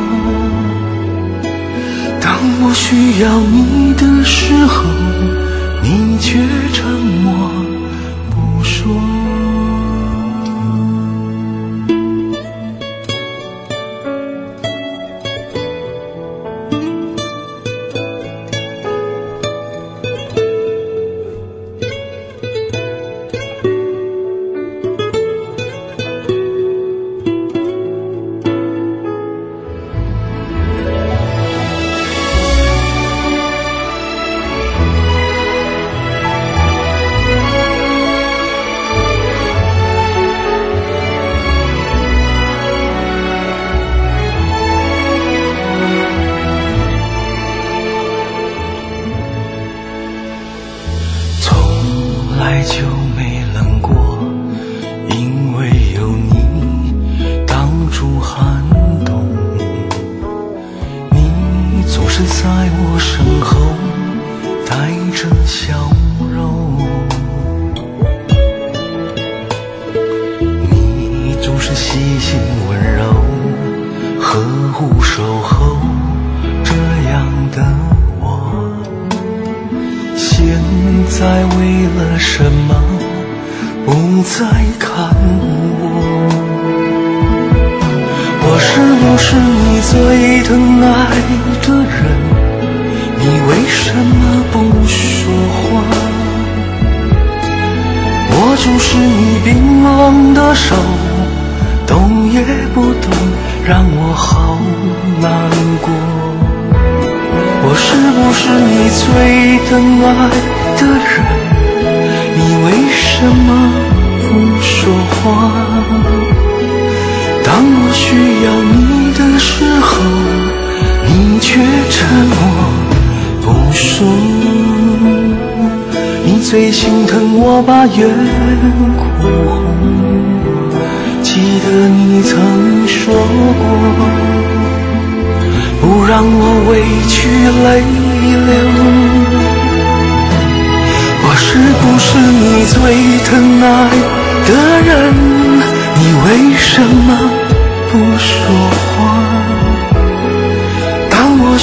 当我需要你的时候，你却沉默。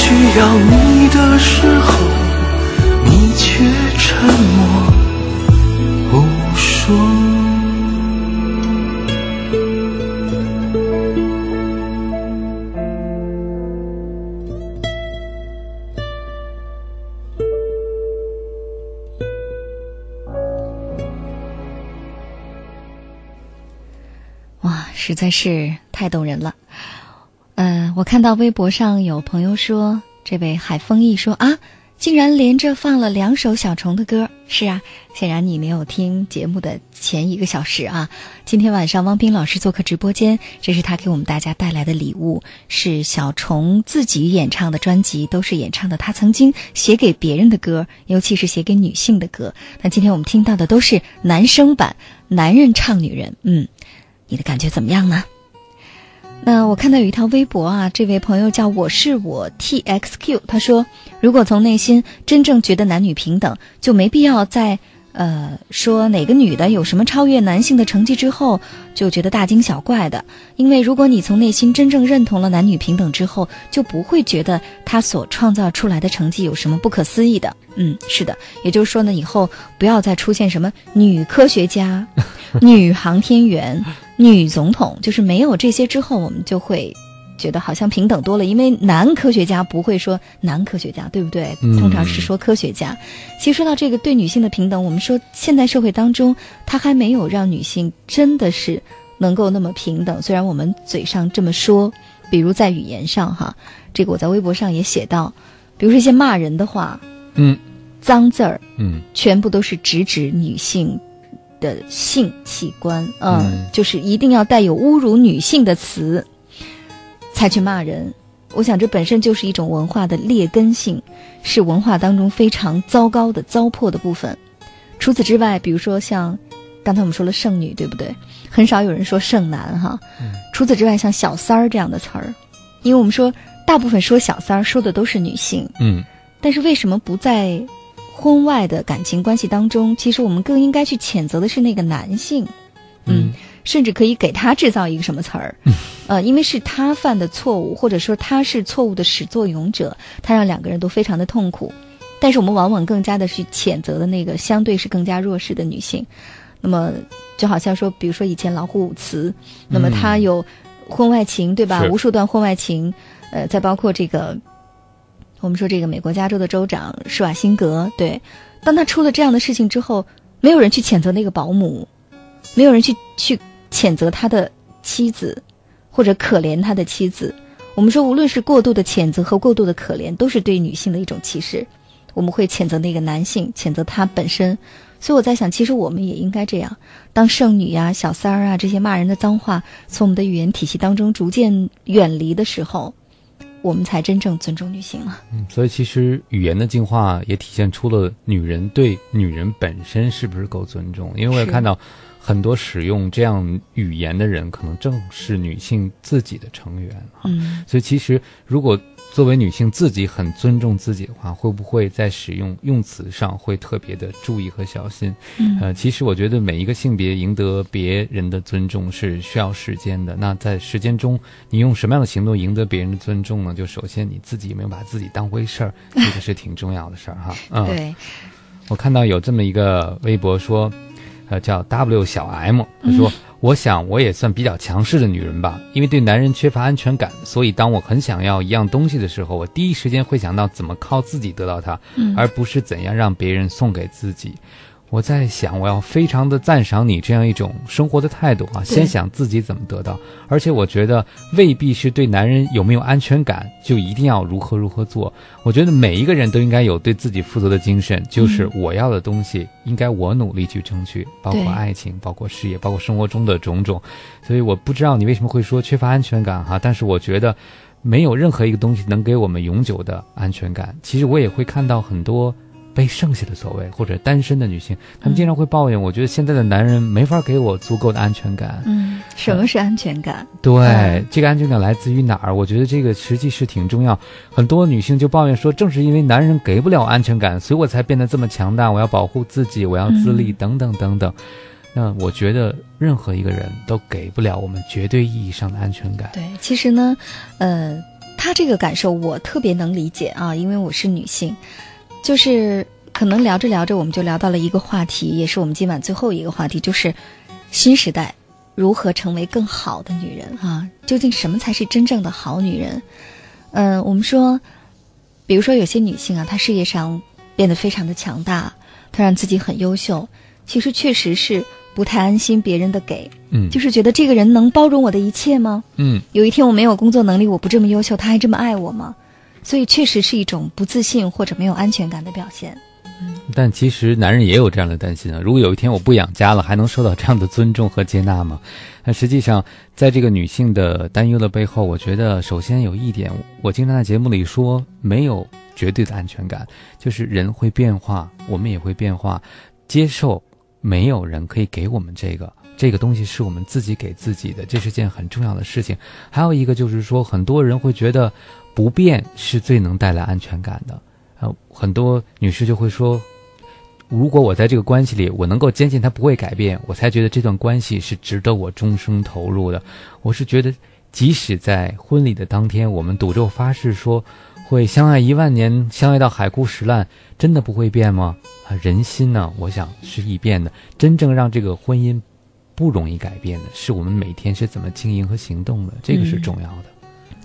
需要你的时候，你却沉默不说。哇。实在是太动人了，嗯，我看到微博上有朋友说，这位海风逸说啊，竟然连着放了两首小虫的歌。是啊，显然你没有听节目的前一个小时啊。今天晚上汪斌老师做客直播间，这是他给我们大家带来的礼物，是小虫自己演唱的专辑，都是演唱的他曾经写给别人的歌，尤其是写给女性的歌。那今天我们听到的都是男生版，男人唱女人，嗯。你的感觉怎么样呢？那我看到有一条微博啊，这位朋友叫我是我 T X Q，他说，如果从内心真正觉得男女平等，就没必要在呃说哪个女的有什么超越男性的成绩之后就觉得大惊小怪的，因为如果你从内心真正认同了男女平等之后，就不会觉得他所创造出来的成绩有什么不可思议的。嗯，是的，也就是说呢，以后不要再出现什么女科学家、女航天员。女总统就是没有这些之后，我们就会觉得好像平等多了。因为男科学家不会说男科学家，对不对？通常是说科学家。其实说到这个对女性的平等，我们说现代社会当中，他还没有让女性真的是能够那么平等。虽然我们嘴上这么说，比如在语言上哈，这个我在微博上也写到，比如说一些骂人的话，嗯，脏字儿，嗯，全部都是直指女性。的性器官，嗯，就是一定要带有侮辱女性的词，才去骂人。我想这本身就是一种文化的劣根性，是文化当中非常糟糕的糟粕的部分。除此之外，比如说像刚才我们说了剩女，对不对？很少有人说剩男哈。除此之外，像小三儿这样的词儿，因为我们说大部分说小三儿说的都是女性，嗯，但是为什么不在婚外的感情关系当中？其实我们更应该去谴责的是那个男性，嗯，甚至可以给他制造一个什么词儿，呃，因为是他犯的错误，或者说他是错误的始作俑者，他让两个人都非常的痛苦。但是我们往往更加的去谴责的那个相对是更加弱势的女性。那么就好像说，比如说以前老虎伍兹，那么他有婚外情，对吧？无数段婚外情，呃，再包括这个，我们说这个美国加州的州长施瓦辛格，对，当他出了这样的事情之后，没有人去谴责那个保姆，没有人去去谴责他的妻子，或者可怜他的妻子。我们说，无论是过度的谴责和过度的可怜，都是对女性的一种歧视。我们会谴责那个男性，谴责他本身。所以我在想，其实我们也应该这样：当剩女呀、小三儿啊这些骂人的脏话从我们的语言体系当中逐渐远离的时候，我们才真正尊重女性了。嗯，所以其实语言的进化也体现出了女人对女人本身是不是够尊重。因为我也看到很多使用这样语言的人，可能正是女性自己的成员啊。嗯，所以其实如果作为女性自己很尊重自己的话，会不会在使用用词上会特别的注意和小心？嗯呃，其实我觉得每一个性别赢得别人的尊重是需要时间的。那在时间中，你用什么样的行动赢得别人的尊重呢？就首先你自己有没有把自己当回事儿，这个是挺重要的事儿哈。嗯，对，我看到有这么一个微博说，呃，叫 W 小 M，他说：“我想我也算比较强势的女人吧，因为对男人缺乏安全感，所以当我很想要一样东西的时候，我第一时间会想到怎么靠自己得到它，嗯而不是怎样让别人送给自己。”我在想，我要非常的赞赏你这样一种生活的态度啊，先想自己怎么得到，而且我觉得未必是对男人有没有安全感就一定要如何如何做。我觉得每一个人都应该有对自己负责的精神，就是我要的东西应该我努力去争取，包括爱情，包括事业，包括生活中的种种。所以我不知道你为什么会说缺乏安全感哈，但是我觉得没有任何一个东西能给我们永久的安全感。其实我也会看到很多。被剩下的所谓或者单身的女性，她们经常会抱怨，我觉得现在的男人没法给我足够的安全感。嗯，什么是安全感？对，嗯这个安全感来自于哪儿？我觉得这个实际是挺重要。很多女性就抱怨说，正是因为男人给不了安全感，所以我才变得这么强大。我要保护自己，我要自立，嗯等等等等。那我觉得任何一个人都给不了我们绝对意义上的安全感。对，其实呢，呃，他这个感受我特别能理解啊，因为我是女性，就是可能聊着聊着，我们就聊到了一个话题，也是我们今晚最后一个话题，就是新时代如何成为更好的女人啊？究竟什么才是真正的好女人？嗯、我们说，比如说有些女性啊，她事业上变得非常的强大，她让自己很优秀，其实确实是不太安心别人的给，嗯，就是觉得这个人能包容我的一切吗？嗯，有一天我没有工作能力，我不这么优秀，他还这么爱我吗？所以确实是一种不自信或者没有安全感的表现。嗯但其实男人也有这样的担心啊。如果有一天我不养家了，还能受到这样的尊重和接纳吗？那实际上，在这个女性的担忧的背后，我觉得首先有一点，我经常在节目里说，没有绝对的安全感，就是人会变化，我们也会变化，接受没有人可以给我们这个。这个东西是我们自己给自己的，这是件很重要的事情。还有一个就是说，很多人会觉得不变是最能带来安全感的。呃，很多女士就会说，如果我在这个关系里，我能够坚信他不会改变，我才觉得这段关系是值得我终生投入的。我是觉得，即使在婚礼的当天，我们赌咒发誓说会相爱一万年，相爱到海枯石烂，真的不会变吗？啊，人心呢，我想是易变的。真正让这个婚姻不容易改变的，是我们每天是怎么经营和行动的，这个是重要的。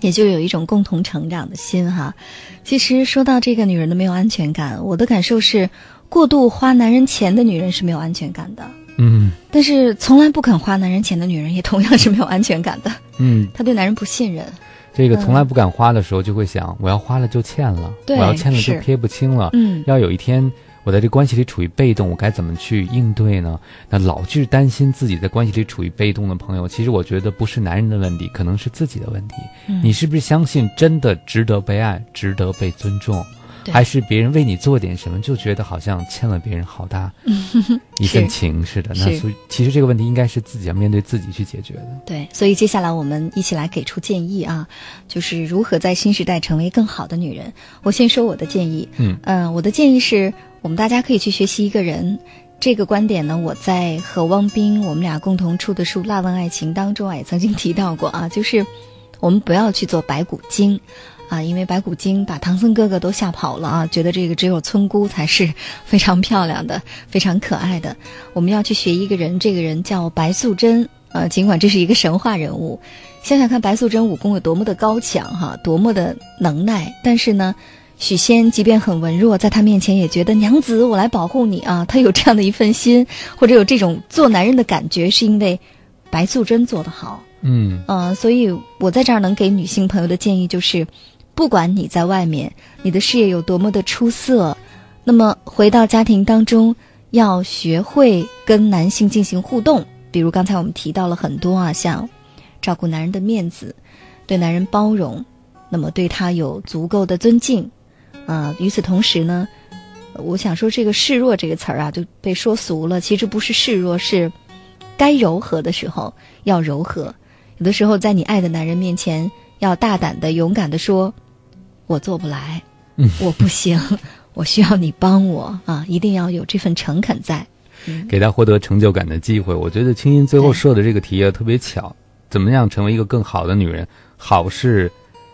也就有一种共同成长的心哈。其实说到这个女人的没有安全感，我的感受是，过度花男人钱的女人是没有安全感的，嗯但是从来不肯花男人钱的女人也同样是没有安全感的。嗯，她对男人不信任，这个从来不敢花的时候，就会想，我要花了就欠了，对我要欠了就撇不清了。嗯，要有一天我在这关系里处于被动，我该怎么去应对呢？那老去担心自己在关系里处于被动的朋友，其实我觉得不是男人的问题，可能是自己的问题。嗯你是不是相信真的值得被爱，值得被尊重？还是别人为你做点什么，就觉得好像欠了别人好大 一份情似的？那所以，其实这个问题应该是自己要面对自己去解决的。对，所以接下来我们一起来给出建议啊，就是如何在新时代成为更好的女人。我先说我的建议，嗯嗯，我的建议是我们大家可以去学习一个人。这个观点呢，我在和汪斌我们俩共同出的书《辣问爱情》当中啊也曾经提到过啊，就是我们不要去做白骨精。啊，因为白骨精把唐僧哥哥都吓跑了啊，觉得这个只有村姑才是非常漂亮的、非常可爱的。我们要去学一个人，这个人叫白素贞。呃，尽管这是一个神话人物，想想看白素贞武功有多么的高强哈，多么的能耐。但是呢，许仙即便很文弱，在他面前也觉得娘子，我来保护你啊。他有这样的一份心，或者有这种做男人的感觉，是因为白素贞做得好。嗯呃，所以我在这儿能给女性朋友的建议就是。不管你在外面，你的事业有多么的出色，那么回到家庭当中，要学会跟男性进行互动。比如刚才我们提到了很多啊，像照顾男人的面子，对男人包容，那么对他有足够的尊敬啊。与此同时呢，我想说这个示弱这个词儿啊，就被说俗了。其实不是示弱，是该柔和的时候要柔和。有的时候在你爱的男人面前，要大胆的、勇敢的说。我做不来，我不行，我需要你帮我啊！一定要有这份诚恳在，给他获得成就感的机会。我觉得青音最后设的这个题啊特别巧，怎么样成为一个更好的女人？好是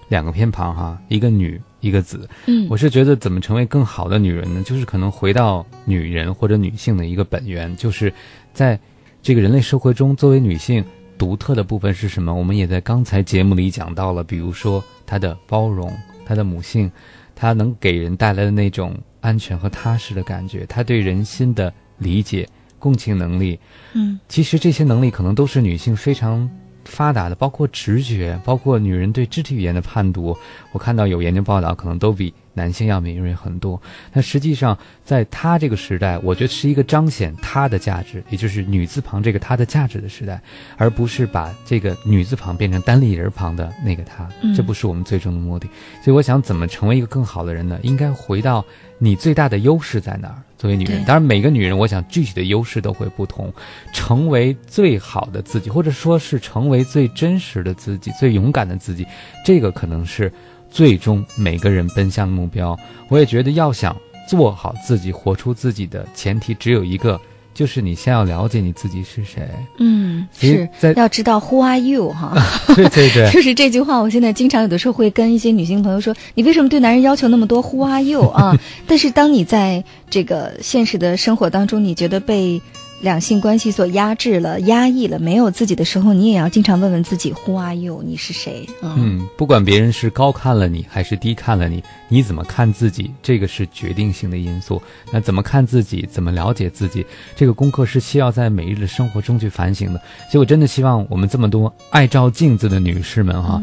两个偏旁哈，一个女，一个子。嗯，我是觉得怎么成为更好的女人呢？就是可能回到女人或者女性的一个本源，就是在这个人类社会中，作为女性独特的部分是什么？我们也在刚才节目里讲到了，比如说她的包容。她的母性，她能给人带来的那种安全和踏实的感觉，她对人心的理解、共情能力，嗯，其实这些能力可能都是女性非常。发达的，包括直觉，包括女人对肢体语言的判读，我看到有研究报道，可能都比男性要敏锐很多。那实际上，在他这个时代，我觉得是一个彰显他的价值，也就是女字旁这个他的价值的时代，而不是把这个女字旁变成单立人旁的那个他。这不是我们最终的目的。所以，我想怎么成为一个更好的人呢？应该回到你最大的优势在哪儿。作为女人，当然每个女人，我想具体的优势都会不同。成为最好的自己，或者说是成为最真实的自己、最勇敢的自己，这个可能是最终每个人奔向的目标。我也觉得，要想做好自己、活出自己的前提，只有一个。就是你先要了解你自己是谁，嗯，是要知道 Who are you 哈？对对对，就是这句话。我现在经常有的时候会跟一些女性朋友说：“你为什么对男人要求那么多？Who are you 啊？” 但是当你在这个现实的生活当中，你觉得被。两性关系所压制了、压抑了，没有自己的时候，你也要经常问问自己：Who are you？你是谁？嗯，不管别人是高看了你还是低看了你，你怎么看自己？这个是决定性的因素。那怎么看自己？怎么了解自己？这个功课是需要在每日的生活中去反省的。所以我真的希望我们这么多爱照镜子的女士们哈，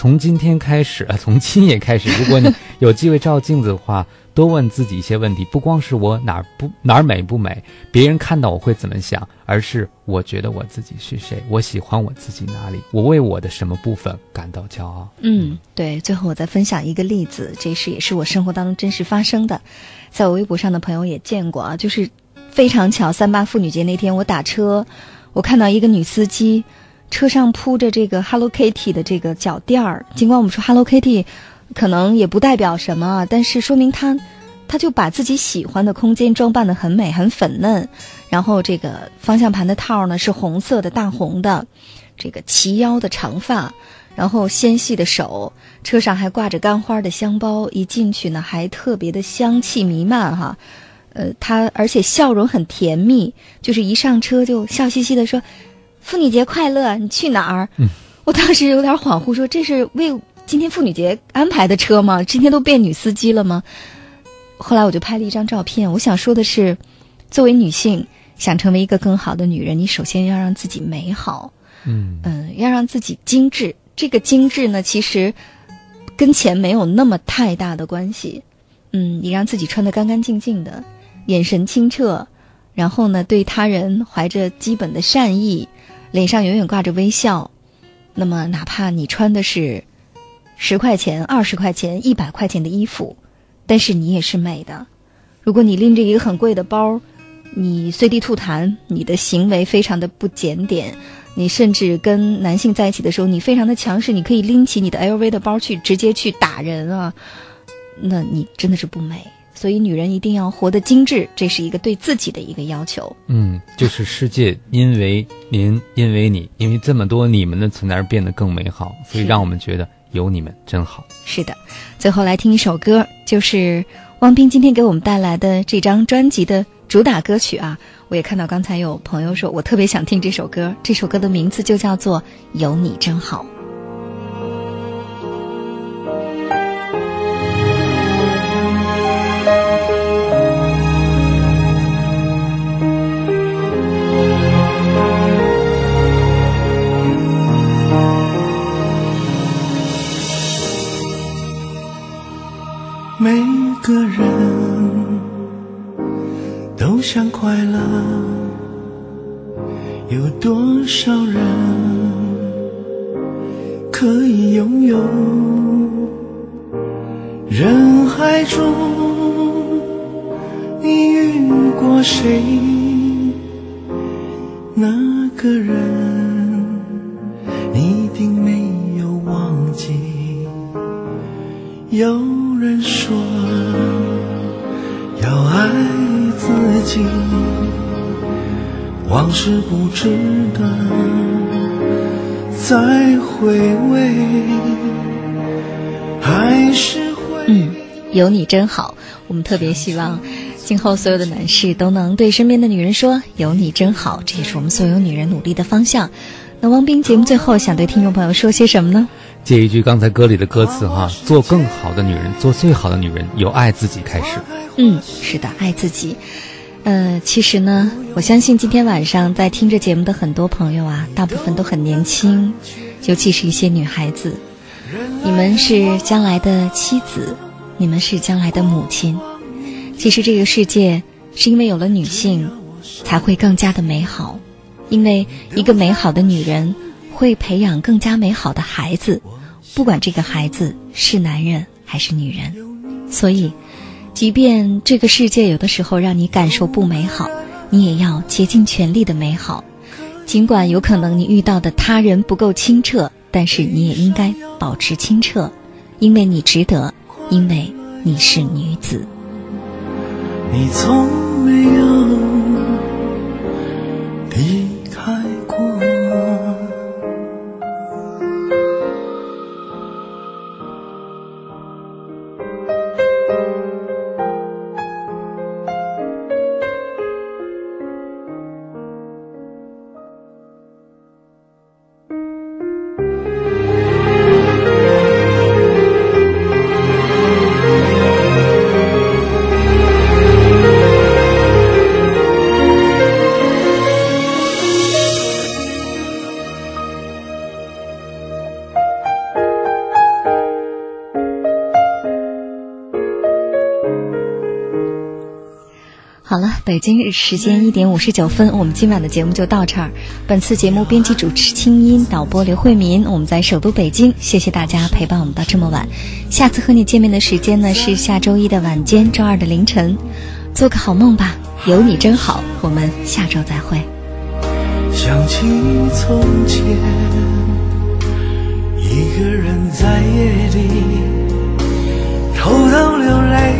从今天开始，从今夜开始，如果你有机会照镜子的话。多问自己一些问题，不光是我哪儿不哪儿美不美，别人看到我会怎么想，而是我觉得我自己是谁，我喜欢我自己哪里，我为我的什么部分感到骄傲。嗯，对。最后我再分享一个例子，这是也是我生活当中真实发生的，在我微博上的朋友也见过啊，就是非常巧，三八妇女节那天我打车，我看到一个女司机，车上铺着这个 Hello Kitty 的这个脚垫儿，尽管我们说 Hello Kitty。可能也不代表什么，但是说明他，他就把自己喜欢的空间装扮的很美、很粉嫩。然后这个方向盘的套呢是红色的大红的，这个齐腰的长发，然后纤细的手，车上还挂着干花的香包，一进去呢还特别的香气弥漫哈。呃，他而且笑容很甜蜜，就是一上车就笑嘻嘻的说：“妇女节快乐，你去哪儿？”我当时有点恍惚，说这是为。今天妇女节安排的车吗？今天都变女司机了吗？后来我就拍了一张照片。我想说的是，作为女性，想成为一个更好的女人，你首先要让自己美好，嗯嗯，要让自己精致。这个精致呢，其实跟钱没有那么太大的关系。嗯，你让自己穿得干干净净的，眼神清澈，然后呢，对他人怀着基本的善意，脸上永远挂着微笑。那么，哪怕你穿的是。十块钱、二十块钱、一百块钱的衣服，但是你也是美的。如果你拎着一个很贵的包，你随地吐痰，你的行为非常的不检点，你甚至跟男性在一起的时候，你非常的强势，你可以拎起你的 LV 的包去直接去打人啊，那你真的是不美。所以，女人一定要活得精致，这是一个对自己的一个要求。嗯，就是世界因为您，因为你，因为这么多你们的存在而变得更美好，所以让我们觉得有你们真好。是的，最后来听一首歌，就是汪斌今天给我们带来的这张专辑的主打歌曲啊。我也看到刚才有朋友说，我特别想听这首歌，这首歌的名字就叫做《有你真好》。有你真好。我们特别希望，今后所有的男士都能对身边的女人说：“有你真好。”这也是我们所有女人努力的方向。那汪斌节目最后想对听众朋友说些什么呢？借一句刚才歌里的歌词哈，做更好的女人，做最好的女人，由爱自己开始。嗯，是的，爱自己。呃，其实呢，我相信今天晚上在听着节目的很多朋友啊，大部分都很年轻，尤其是一些女孩子。你们是将来的妻子，你们是将来的母亲。其实这个世界是因为有了女性，才会更加的美好。因为一个美好的女人会培养更加美好的孩子，不管这个孩子是男人还是女人。所以。即便这个世界有的时候让你感受不美好，你也要竭尽全力的美好。尽管有可能你遇到的他人不够清澈，但是你也应该保持清澈，因为你值得，因为你是女子。你从没有北京时间一点五十九分，我们今晚的节目就到这儿。本次节目编辑主持清音，导播刘慧民，我们在首都北京，谢谢大家陪伴我们到这么晚。下次和你见面的时间呢是下周一的晚间，周二的凌晨。做个好梦吧，有你真好。我们下周再会。想起从前，一个人在夜里偷偷流泪。